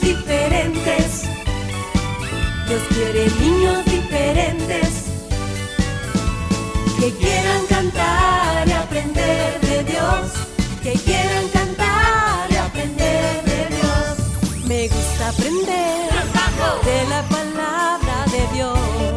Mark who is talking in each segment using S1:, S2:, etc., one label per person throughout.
S1: niños diferentes. Dios quiere niños diferentes que quieran cantar y aprender de Dios, que quieran cantar y aprender de Dios. Me gusta aprender de la palabra de Dios.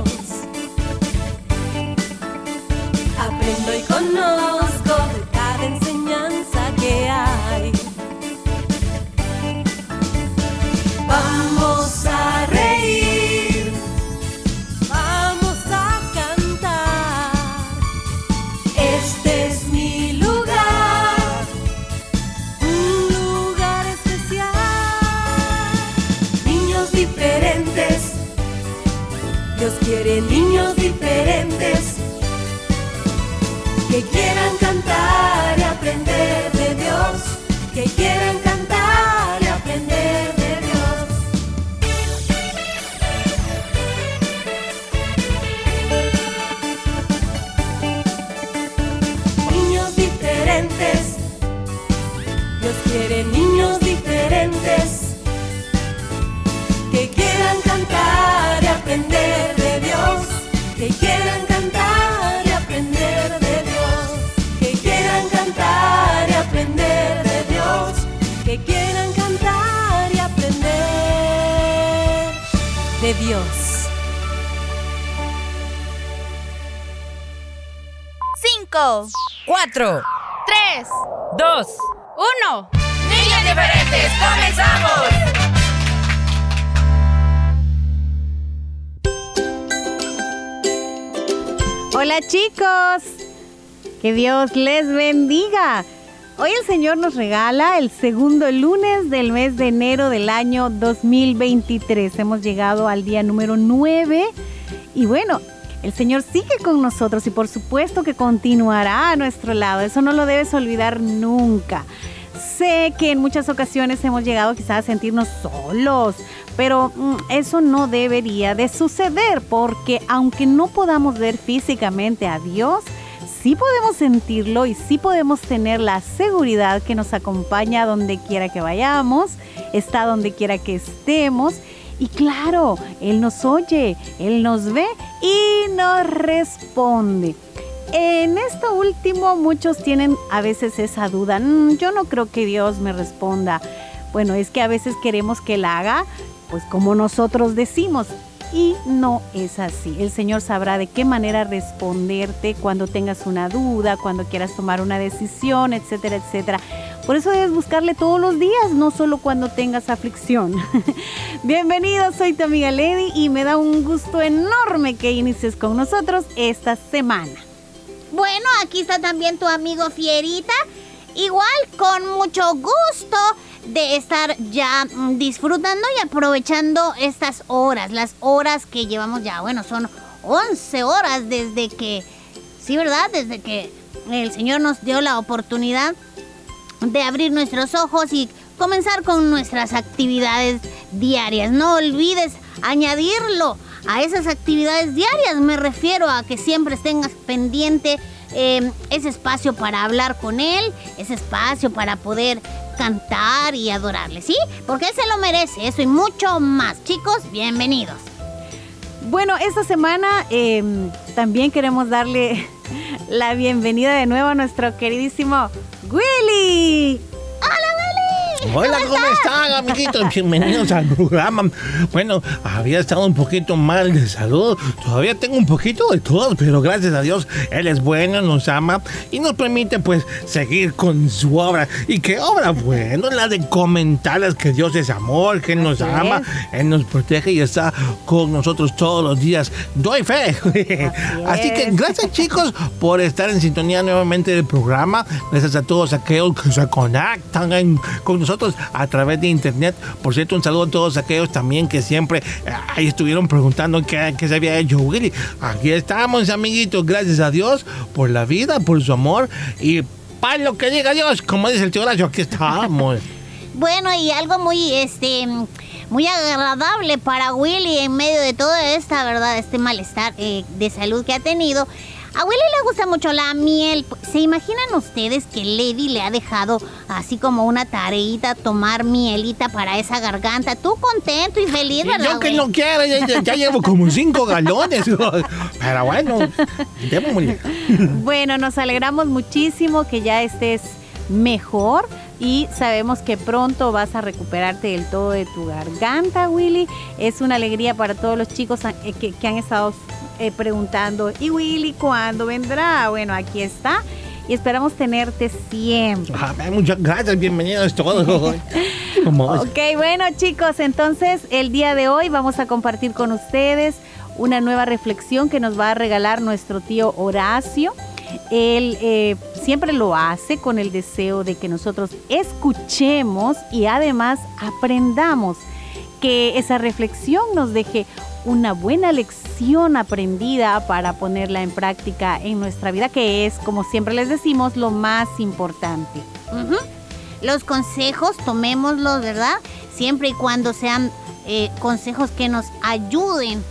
S2: 4,
S3: 3,
S2: 2,
S3: 1.
S2: Niñas diferentes, comenzamos.
S4: Hola chicos, que Dios les bendiga. Hoy el Señor nos regala el segundo lunes del mes de enero del año 2023. Hemos llegado al día número 9 y bueno, el Señor sigue con nosotros y por supuesto que continuará a nuestro lado. Eso no lo debes olvidar nunca. Sé que en muchas ocasiones hemos llegado quizás a sentirnos solos, pero mm, eso no debería de suceder porque aunque no podamos ver físicamente a Dios, sí podemos sentirlo y sí podemos tener la seguridad que nos acompaña donde quiera que vayamos, está donde quiera que estemos. Y claro, Él nos oye, Él nos ve y nos responde. En esto último muchos tienen a veces esa duda, "Mm, yo no creo que Dios me responda. Bueno, es que a veces queremos que Él haga, pues como nosotros decimos, y no es así. El Señor sabrá de qué manera responderte cuando tengas una duda, cuando quieras tomar una decisión, etcétera, etcétera. Por eso debes buscarle todos los días, no solo cuando tengas aflicción. Bienvenidos, soy tu amiga Lady y me da un gusto enorme que inicies con nosotros esta semana.
S3: Bueno, aquí está también tu amigo Fierita. Igual con mucho gusto de estar ya mm, disfrutando y aprovechando estas horas, las horas que llevamos ya. Bueno, son 11 horas desde que, sí, ¿verdad? Desde que el Señor nos dio la oportunidad de abrir nuestros ojos y comenzar con nuestras actividades diarias. No olvides añadirlo a esas actividades diarias. Me refiero a que siempre tengas pendiente eh, ese espacio para hablar con Él, ese espacio para poder cantar y adorarle, ¿sí? Porque Él se lo merece, eso y mucho más. Chicos, bienvenidos.
S4: Bueno, esta semana eh, también queremos darle la bienvenida de nuevo a nuestro queridísimo Willy.
S5: Hola, ¿cómo están, amiguitos? Bienvenidos al programa. Bueno, había estado un poquito mal de salud. Todavía tengo un poquito de todo, pero gracias a Dios, Él es bueno, nos ama y nos permite, pues, seguir con su obra. ¿Y qué obra? Bueno, la de comentarles que Dios es amor, que Él nos ama. Él nos protege y está con nosotros todos los días. Doy fe. Así, que gracias, chicos, por estar en sintonía nuevamente del programa. Gracias a todos aquellos que se conectan en- con nosotros a través de internet. Por cierto, un saludo a todos aquellos también que siempre eh, ahí estuvieron preguntando qué, qué se había hecho Willy. Aquí estamos, amiguitos. Gracias a Dios por la vida, por su amor y para lo que diga Dios, como dice el tío Horacio, aquí estamos.
S3: Bueno, y algo muy, este, muy agradable para Willy en medio de toda esta, ¿verdad? Este malestar eh, de salud que ha tenido. A Willy le gusta mucho la miel. ¿Se imaginan ustedes que Lady le ha dejado así como una tareita tomar mielita para esa garganta? Tú contento y feliz, ¿verdad?
S5: yo que no quiero, ya, ya- ya llevo como cinco galones. Pero bueno.
S4: Bueno, nos alegramos muchísimo que ya estés mejor y sabemos que pronto vas a recuperarte del todo de tu garganta, Willy. Es una alegría para todos los chicos eh, que, que han estado eh, preguntando, ¿y Willy cuándo vendrá? Bueno, aquí está y esperamos tenerte siempre.
S5: Ah, muchas gracias, bienvenidos todos.
S4: Ok, bueno chicos, entonces el día de hoy vamos a compartir con ustedes una nueva reflexión que nos va a regalar nuestro tío Horacio. Él eh, siempre lo hace con el deseo de que nosotros escuchemos y además aprendamos, que esa reflexión nos deje una buena lección aprendida para ponerla en práctica en nuestra vida, que es, como siempre les decimos, lo más importante.
S3: Los consejos, tomémoslos, ¿verdad? Siempre y cuando sean eh, consejos que nos ayuden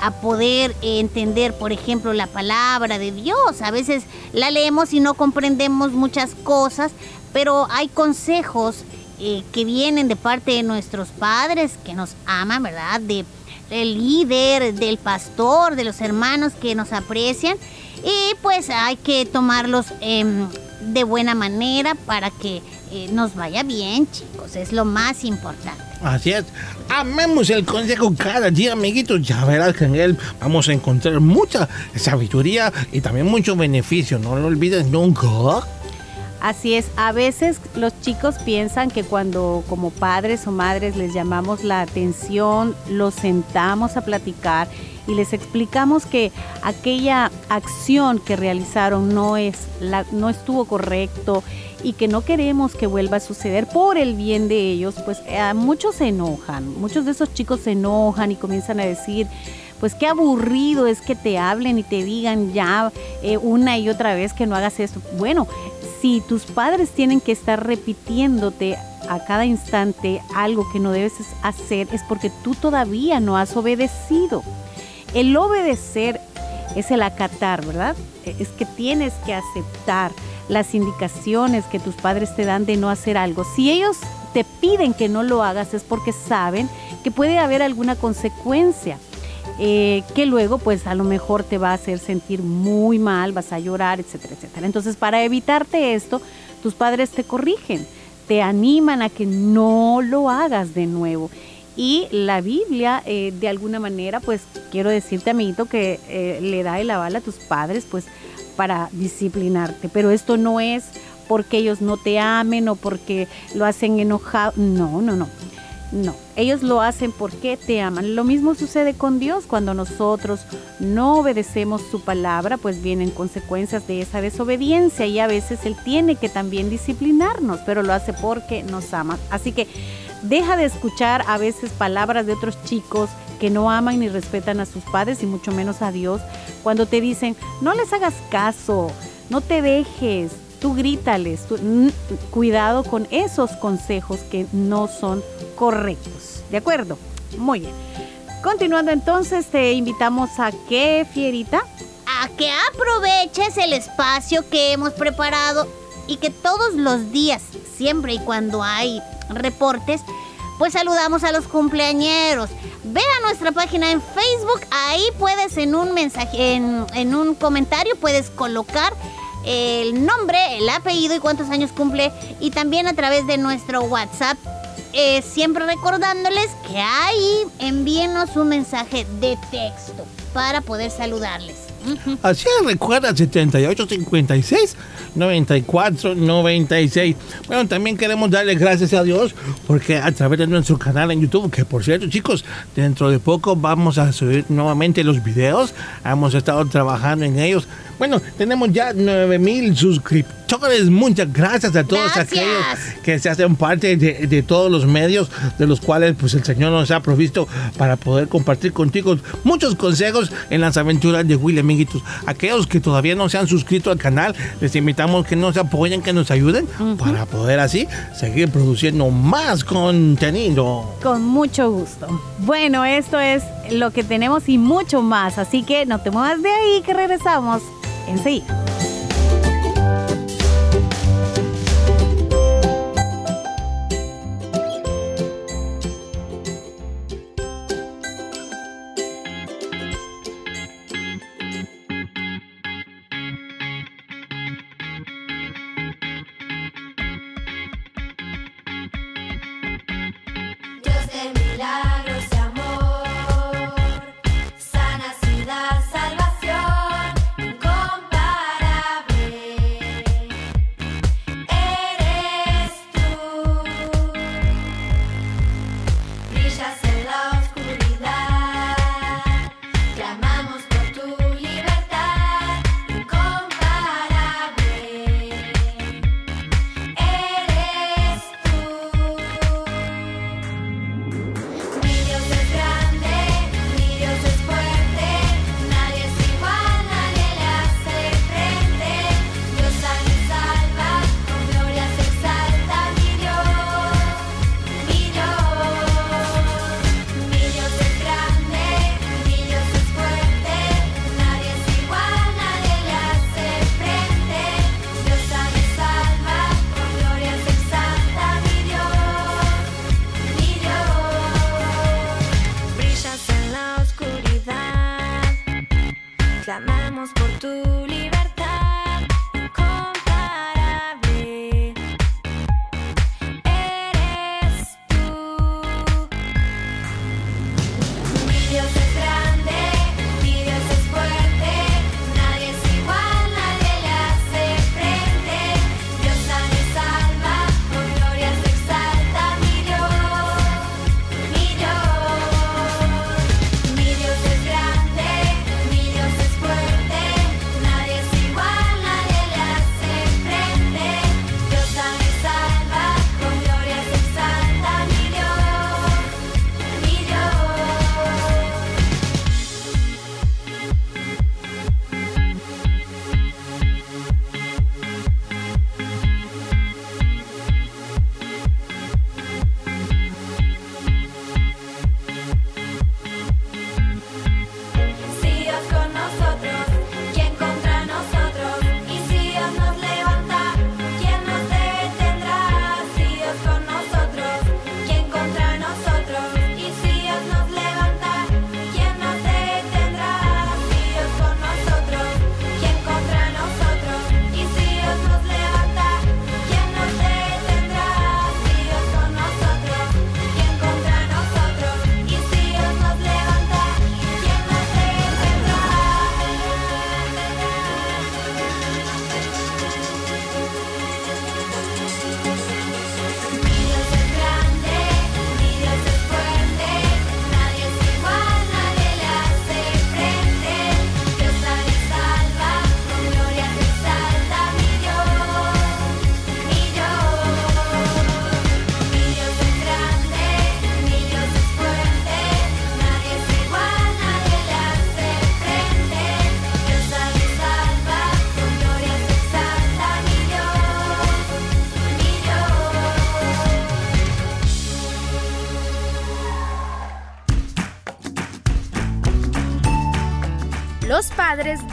S3: a poder entender, por ejemplo, la palabra de Dios. A veces la leemos y no comprendemos muchas cosas, pero hay consejos eh, que vienen de parte de nuestros padres que nos aman, ¿verdad? De del líder, del pastor, de los hermanos que nos aprecian y pues hay que tomarlos em, de buena manera para que eh, nos vaya bien, chicos. Es lo más importante.
S5: Así es. Amemos el consejo cada día, amiguitos. Ya verás que en él vamos a encontrar mucha sabiduría y también mucho beneficio. No lo olvides nunca.
S4: Así es, a veces los chicos piensan que cuando como padres o madres les llamamos la atención, los sentamos a platicar y les explicamos que aquella acción que realizaron no es la, no estuvo correcto y que no queremos que vuelva a suceder por el bien de ellos, pues eh, muchos se enojan, muchos de esos chicos se enojan y comienzan a decir, pues qué aburrido es que te hablen y te digan ya eh, una y otra vez que no hagas esto. Bueno, si tus padres tienen que estar repitiéndote a cada instante algo que no debes hacer, es porque tú todavía no has obedecido. El obedecer es el acatar, ¿verdad? Es que tienes que aceptar las indicaciones que tus padres te dan de no hacer algo. Si ellos te piden que no lo hagas es porque saben que puede haber alguna consecuencia. eh, que luego pues a lo mejor te va a hacer sentir muy mal, vas a llorar, etcétera, etcétera. Entonces para evitarte esto, tus padres te corrigen, te animan a que no lo hagas de nuevo. Y la Biblia, eh, de alguna manera, pues quiero decirte, amiguito, que eh, le da el aval a tus padres, pues para disciplinarte. Pero esto no es porque ellos no te amen o porque lo hacen enojado. No, no, no. No, ellos lo hacen porque te aman. Lo mismo sucede con Dios cuando nosotros no obedecemos su palabra, pues vienen consecuencias de esa desobediencia y a veces Él tiene que también disciplinarnos, pero lo hace porque nos ama. Así que deja de escuchar a veces palabras de otros chicos que no aman ni respetan a sus padres y mucho menos a Dios cuando te dicen, no les hagas caso, no te dejes, tú grítales, cuidado con esos consejos que no son correctos. ¿De acuerdo? Muy bien. Continuando entonces, te invitamos a que, Fierita,
S3: A que aproveches el espacio que hemos preparado y que todos los días, siempre y cuando hay reportes, pues saludamos a los cumpleañeros. Ve a nuestra página en Facebook, ahí puedes en un mensaje, en, un comentario puedes colocar el nombre, el apellido y cuántos años cumple y también a través de nuestro WhatsApp. Eh, siempre recordándoles que ahí envíenos un mensaje de texto para poder saludarles. Ujú.
S5: Así recuerda 7856 9496. Bueno, también queremos darle gracias a Dios porque a través de nuestro canal en YouTube, que por cierto, chicos, dentro de poco vamos a subir nuevamente los videos. Hemos estado trabajando en ellos. Bueno, tenemos ya 9000 suscriptores. Muchas gracias a todos
S3: Gracias.
S5: aquellos que se hacen parte de, de todos los medios de los cuales pues el Señor nos ha provisto para poder compartir contigo muchos consejos en las aventuras de Willy amiguitos. Aquellos que todavía no se han suscrito al canal, les invitamos que nos apoyen, que nos ayuden para poder así seguir produciendo más contenido.
S4: Con mucho gusto. Bueno, esto es lo que tenemos y mucho más, así que no te muevas de ahí que regresamos
S6: enseguida.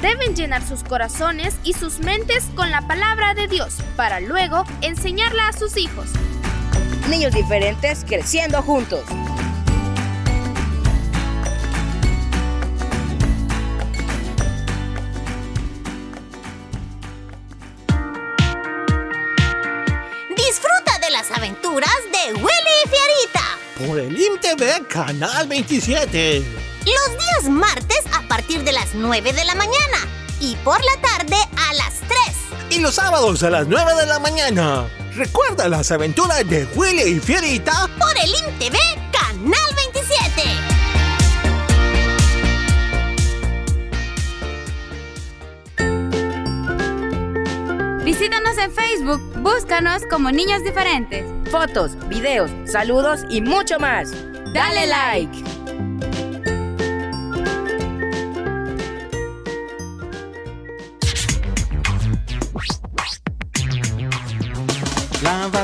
S7: deben llenar sus corazones y sus mentes con la palabra de Dios para luego enseñarla a sus hijos.
S2: Niños diferentes creciendo juntos.
S3: Disfruta de las aventuras de Willy y Fierita
S5: por el IMTV Canal 27.
S3: Los días martes partir de las 9 de la mañana y por la tarde a las 3.
S5: Y los sábados a las 9 de la mañana. Recuerda las aventuras de Willy y Fierita
S3: por el INTV Canal 27.
S8: Visítanos en Facebook, búscanos como Niños Diferentes.
S2: Fotos, videos, saludos y mucho más. Dale like.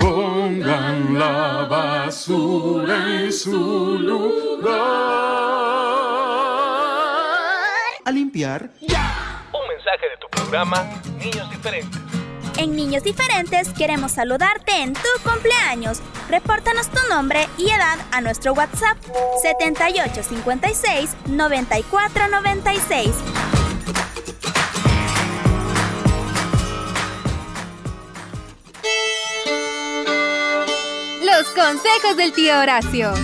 S9: Pongan la basura en su lugar. A limpiar.
S10: Un mensaje de tu programa Niños Diferentes.
S11: En Niños Diferentes queremos saludarte en tu cumpleaños. Repórtanos tu nombre y edad a nuestro WhatsApp 7856 9496.
S12: Consejos del tío Horacio.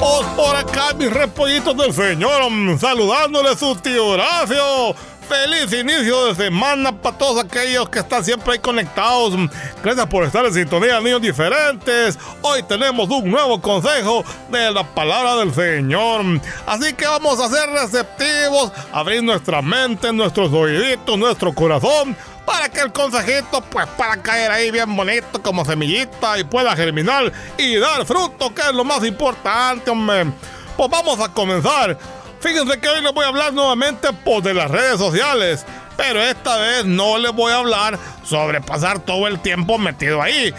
S13: Os por acá, mis repollitos del Señor, mm, saludándole su tío Horacio. Feliz inicio de semana para todos aquellos que están siempre ahí conectados. Gracias por estar en sintonía, niños diferentes. Hoy tenemos un nuevo consejo de la palabra del Señor. Así que vamos a ser receptivos, abrir nuestra mente, nuestros oíditos, nuestro corazón para que el consejito pues para caer ahí bien bonito como semillita y pueda germinar y dar fruto, que es lo más importante, hombre. Pues vamos a comenzar. Fíjense que hoy les voy a hablar nuevamente pues, de las redes sociales, pero esta vez no les voy a hablar sobre pasar todo el tiempo metido ahí.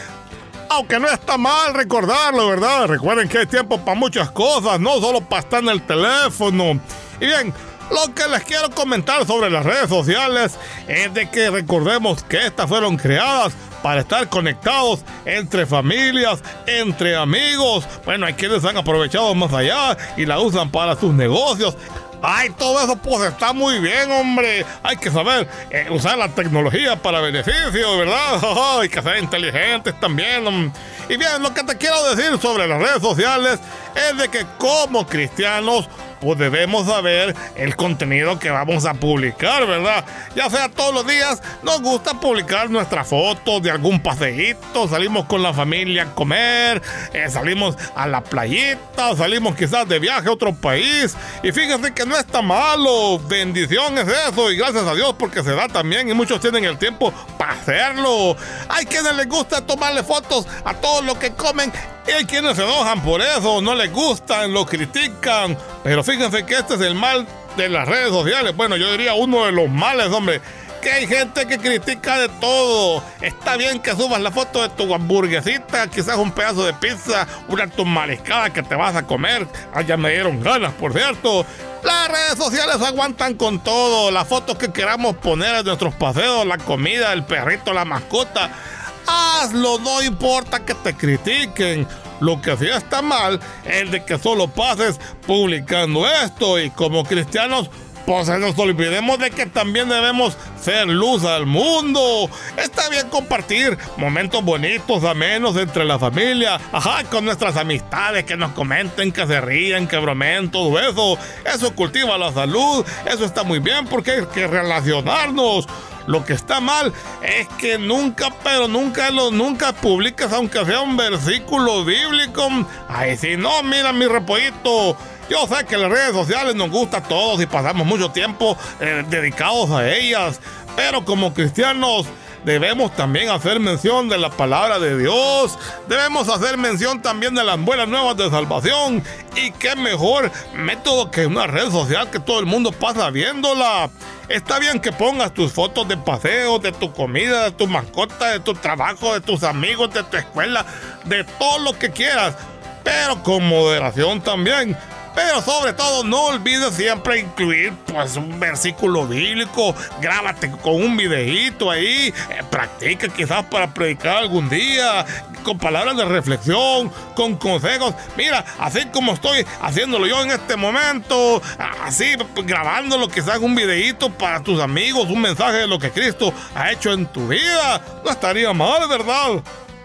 S13: Aunque no está mal recordarlo, ¿verdad? Recuerden que hay tiempo para muchas cosas, no solo para estar en el teléfono. Y bien, lo que les quiero comentar sobre las redes sociales es de que recordemos que estas fueron creadas para estar conectados entre familias, entre amigos. Bueno, hay quienes han aprovechado más allá y la usan para sus negocios. Ay, todo eso pues está muy bien, hombre. Hay que saber eh, usar la tecnología para beneficio, ¿verdad? Hay que ser inteligentes también. Y bien, lo que te quiero decir sobre las redes sociales es de que como cristianos pues debemos saber el contenido que vamos a publicar, ¿verdad? Ya sea todos los días, nos gusta publicar nuestras fotos de algún paseíto, salimos con la familia a comer, eh, salimos a la playita, salimos quizás de viaje a otro país. Y fíjense que no está malo, bendición es eso, y gracias a Dios porque se da también y muchos tienen el tiempo para hacerlo. Hay quienes les gusta tomarle fotos a todo lo que comen y hay quienes se enojan por eso, no les gustan, lo critican. Pero fíjense que este es el mal de las redes sociales. Bueno, yo diría uno de los males, hombre. Que hay gente que critica de todo. Está bien que subas la foto de tu hamburguesita, quizás un pedazo de pizza, una mariscada que te vas a comer. Ah, ya me dieron ganas, por cierto. Las redes sociales aguantan con todo. Las fotos que queramos poner de nuestros paseos, la comida, el perrito, la mascota. Hazlo, no importa que te critiquen. Lo que sí está mal es de que solo pases publicando esto y como cristianos pues no nos olvidemos de que también debemos ser luz al mundo. Está bien compartir momentos bonitos, amenos entre la familia. Ajá, con nuestras amistades que nos comenten, que se ríen, que bromen, todo eso. Eso cultiva la salud. Eso está muy bien porque hay que relacionarnos. Lo que está mal es que nunca, pero nunca lo, nunca publicas, aunque sea un versículo bíblico. Ay, si no, mira mi repollito. Yo sé que las redes sociales nos gusta a todos y pasamos mucho tiempo eh, dedicados a ellas, pero como cristianos debemos también hacer mención de la palabra de Dios, debemos hacer mención también de las buenas nuevas de salvación y qué mejor método que una red social que todo el mundo pasa viéndola. Está bien que pongas tus fotos de paseo, de tu comida, de tu mascota, de tu trabajo, de tus amigos, de tu escuela, de todo lo que quieras, pero con moderación también. Pero sobre todo no olvides siempre incluir pues un versículo bíblico, grábate con un videíto ahí, eh, practica quizás para predicar algún día, con palabras de reflexión, con consejos. Mira, así como estoy haciéndolo yo en este momento, así grabándolo quizás un videíto para tus amigos, un mensaje de lo que Cristo ha hecho en tu vida. No estaría mal, ¿verdad?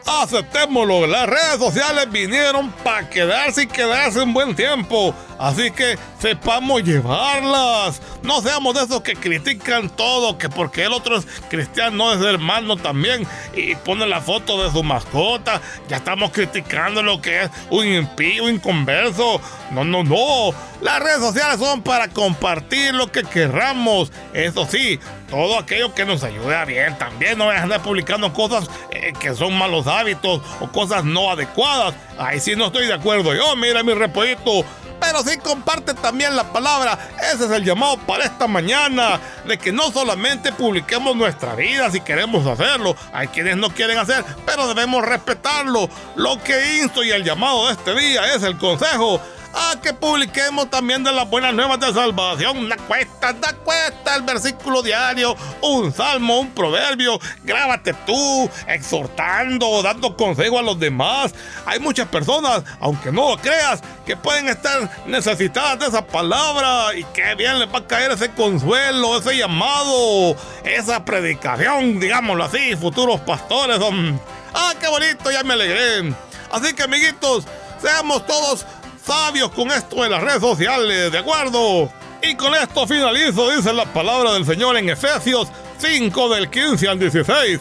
S13: Aceptémoslo, las redes sociales vinieron para quedarse y quedarse un buen tiempo. Así que sepamos llevarlas. No seamos de esos que critican todo, que porque el otro es cristiano es hermano también y pone la foto de su mascota. Ya estamos criticando lo que es un impío, un inconverso. No, no, no. Las redes sociales son para compartir lo que querramos. Eso sí, todo aquello que nos ayude a bien. También no voy a andar publicando cosas eh, que son malos hábitos o cosas no adecuadas. Ahí sí no estoy de acuerdo. Yo, mira mi repollito. Pero sí comparte también la palabra. Ese es el llamado para esta mañana. De que no solamente publiquemos nuestra vida si queremos hacerlo. Hay quienes no quieren hacer, pero debemos respetarlo. Lo que insto y el llamado de este día es el consejo a que publiquemos también de las buenas nuevas de salvación. Da cuesta, da cuesta el versículo diario, un salmo, un proverbio. Grábate tú, exhortando, dando consejo a los demás. Hay muchas personas, aunque no lo creas, que pueden estar necesitadas de esa palabra y qué bien les va a caer ese consuelo, ese llamado, esa predicación, digámoslo así, futuros pastores. son- Ah, qué bonito, ya me alegré. Así que amiguitos, seamos todos sabios con esto de las redes sociales, ¿de acuerdo? Y con esto finalizo, dice la palabra del Señor en Efesios 5 del 15 al 16.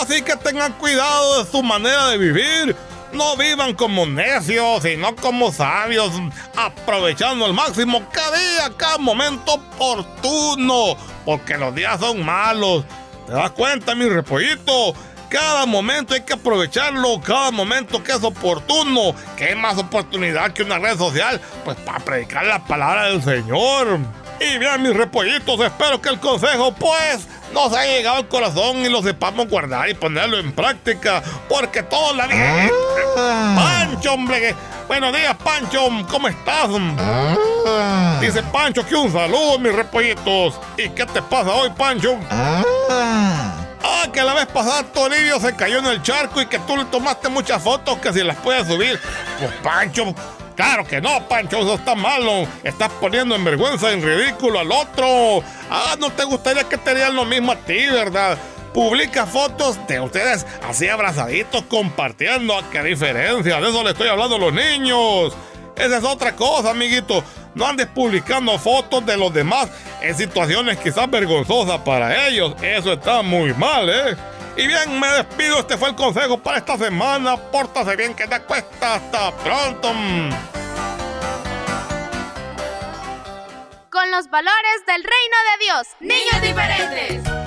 S13: Así que tengan cuidado de su manera de vivir. No vivan como necios, sino como sabios, aprovechando al máximo cada día, cada momento oportuno, porque los días son malos. ¿Te das cuenta, mi repollito? Cada momento hay que aprovecharlo, cada momento que es oportuno. ¿Qué más oportunidad que una red social? Pues para predicar la palabra del Señor. Y bien, mis repollitos, espero que el consejo, pues, nos haya llegado al corazón y lo sepamos guardar y ponerlo en práctica. Porque todo la vida. Pancho, hombre. que- Buenos días, Pancho. ¿Cómo estás? Dice Pancho que un saludo, mis repollitos. ¿Y qué te pasa hoy, Pancho? Ah, que la vez pasada Toribio se cayó en el charco y que tú le tomaste muchas fotos que si las puedes subir. Pues Pancho, claro que no, Pancho, eso está malo. Estás poniendo en vergüenza, en ridículo al otro. Ah, no te gustaría que te lo mismo a ti, ¿verdad? Publica fotos de ustedes así abrazaditos, compartiendo. ¿A qué diferencia? De eso le estoy hablando a los niños. Esa es otra cosa, amiguito. No andes publicando fotos de los demás en situaciones quizás vergonzosas para ellos. Eso está muy mal, ¿eh? Y bien, me despido. Este fue el consejo para esta semana. Pórtase bien, que te cuesta. Hasta pronto.
S14: Con los valores del reino de Dios. Niños diferentes.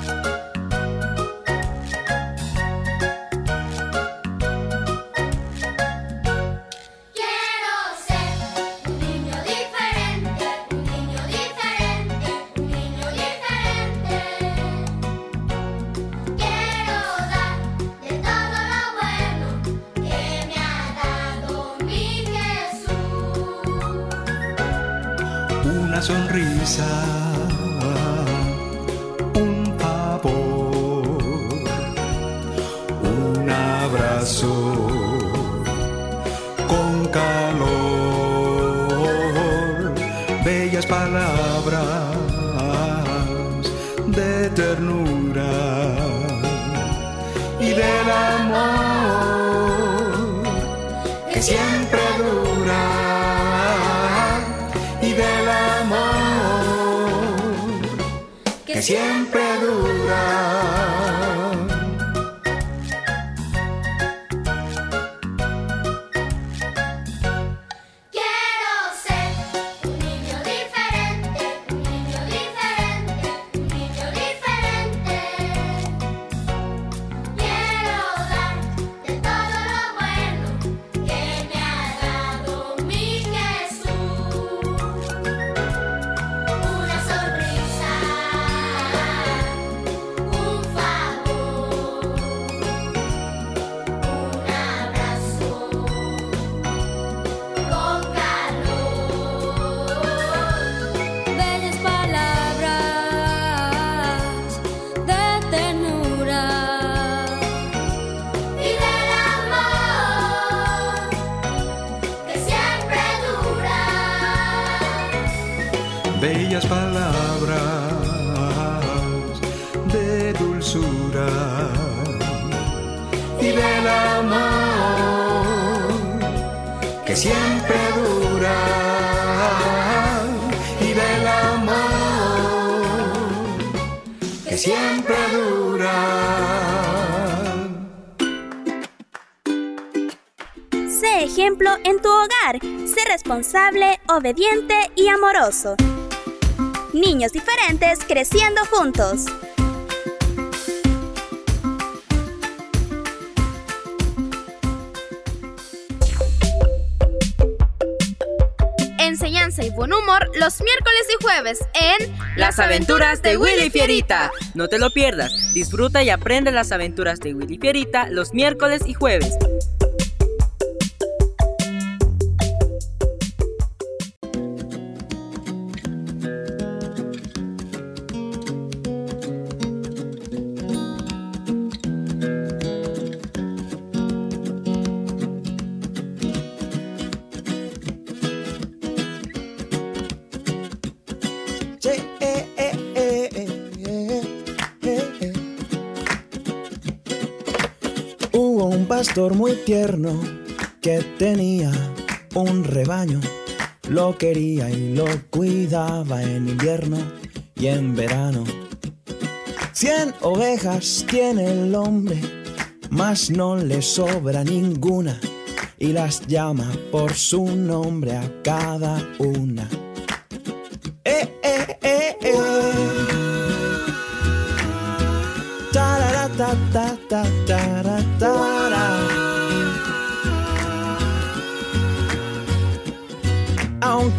S11: Responsable, obediente y amoroso. Niños diferentes creciendo juntos.
S14: Enseñanza y buen humor los miércoles y jueves en
S2: Las aventuras de Willy Fierita. No te lo pierdas. Disfruta y aprende las aventuras de Willy Fierita los miércoles y jueves.
S15: Muy tierno que tenía un rebaño. Lo quería y lo cuidaba en invierno y en verano. Cien ovejas tiene el hombre, mas no le sobra ninguna. Y las llama por su nombre a cada una. Eh, eh, eh, eh. Tararata, taratara.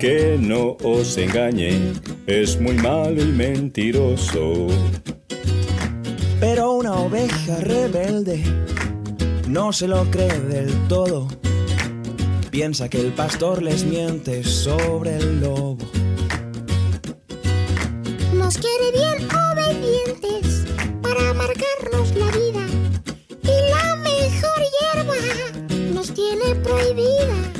S16: Que no os engañe. Es muy malo y mentiroso.
S15: Pero una oveja rebelde no se lo cree del todo. Piensa que el pastor les miente sobre el lobo.
S17: Nos quiere bien obedientes para amargarnos la vida. Y la mejor hierba nos tiene prohibida.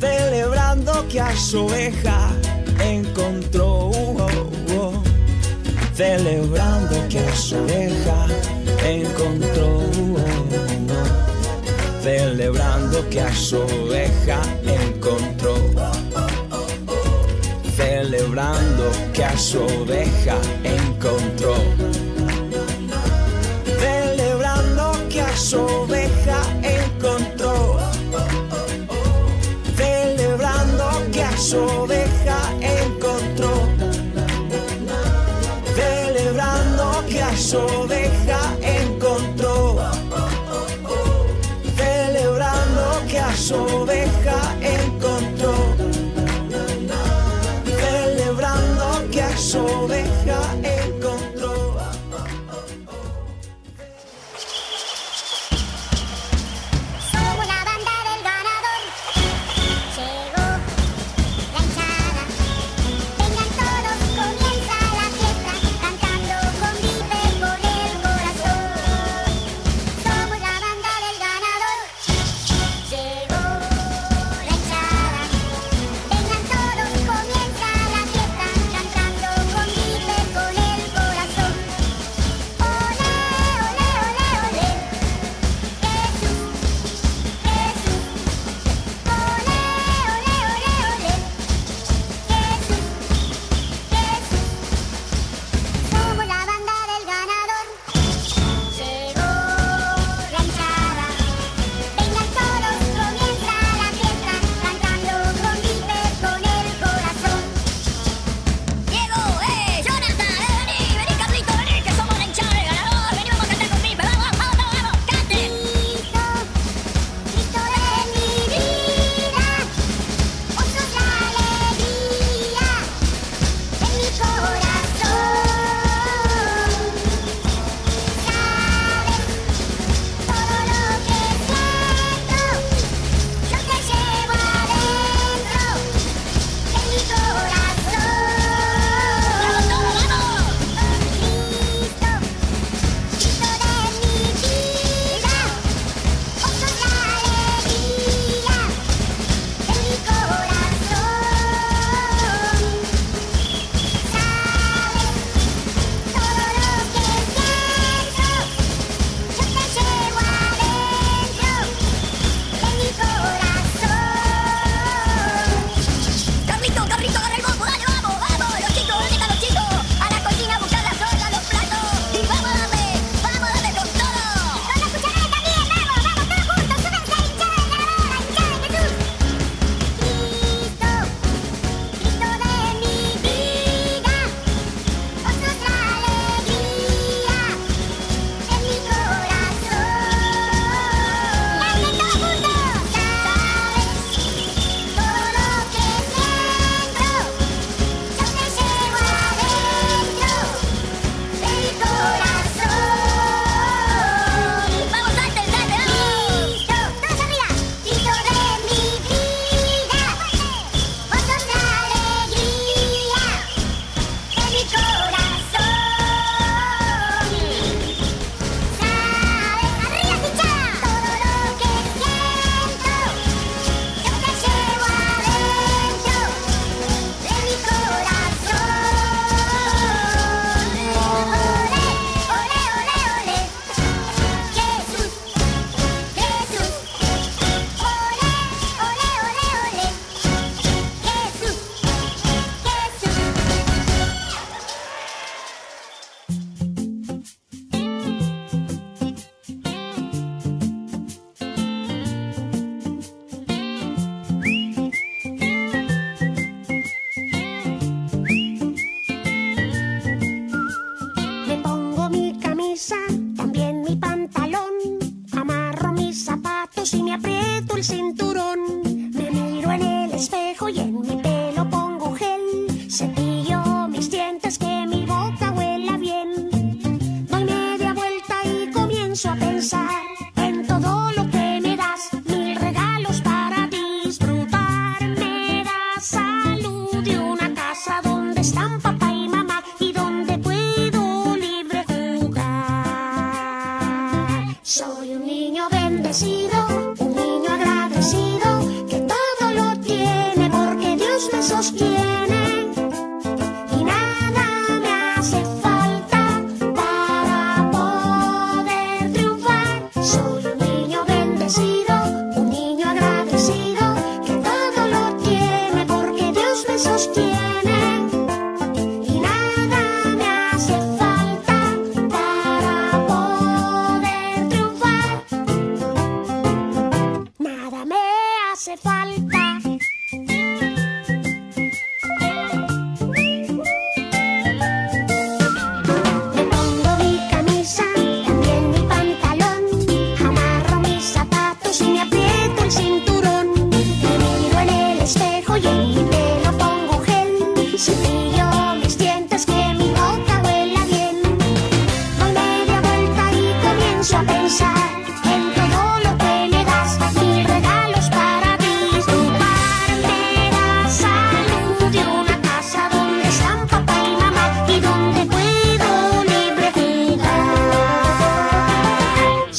S15: celebrando que a su oveja encontró. Celebrando que a su oveja encontró. Celebrando que a su oveja encontró. Celebrando que a su oveja encontró. Celebrando que a su oveja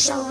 S6: show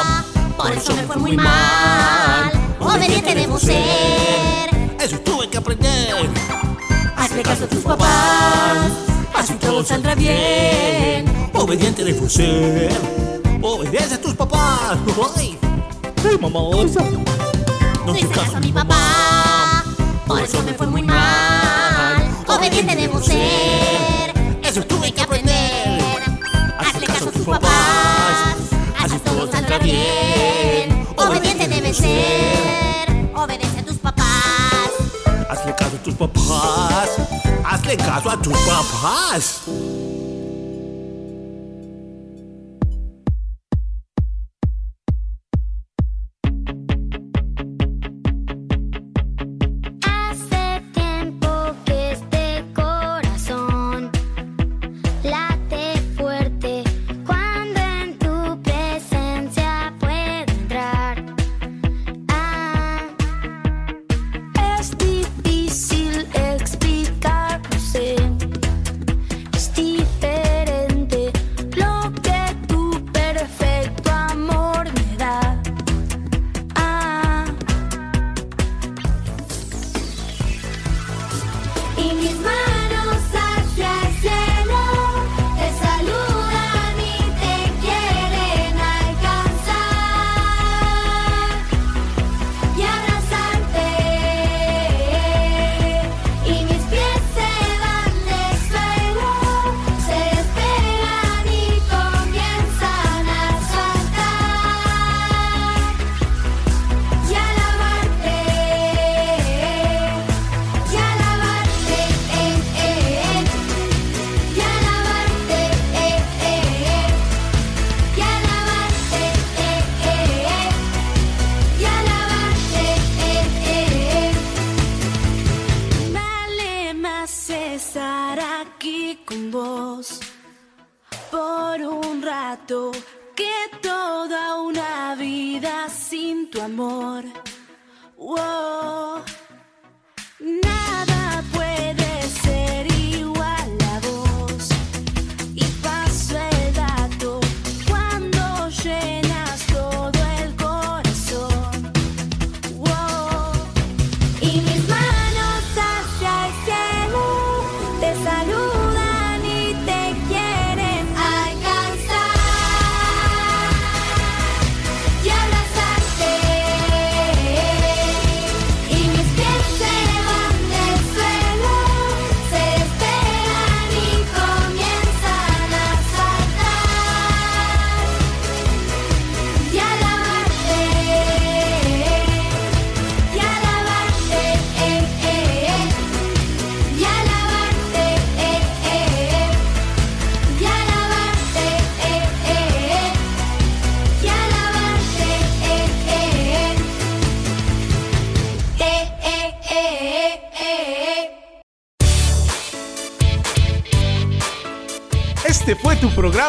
S3: por eso me fue muy mal. Obediente debo ser,
S6: eso tuve que aprender.
S3: Hazle caso a tus papás,
S6: así todo saldrá bien. Obediente debo ser, obedece a tus papás. ¡Ay! Mamá!
S3: No caso a mi papá, por eso me fue muy mal. Obediente debo ser, eso tuve que aprender. Hazle caso a tus papás bien. Obediente debe ser, obedece a tus papás.
S6: Hazle caso a tus papás, hazle caso a tus papás.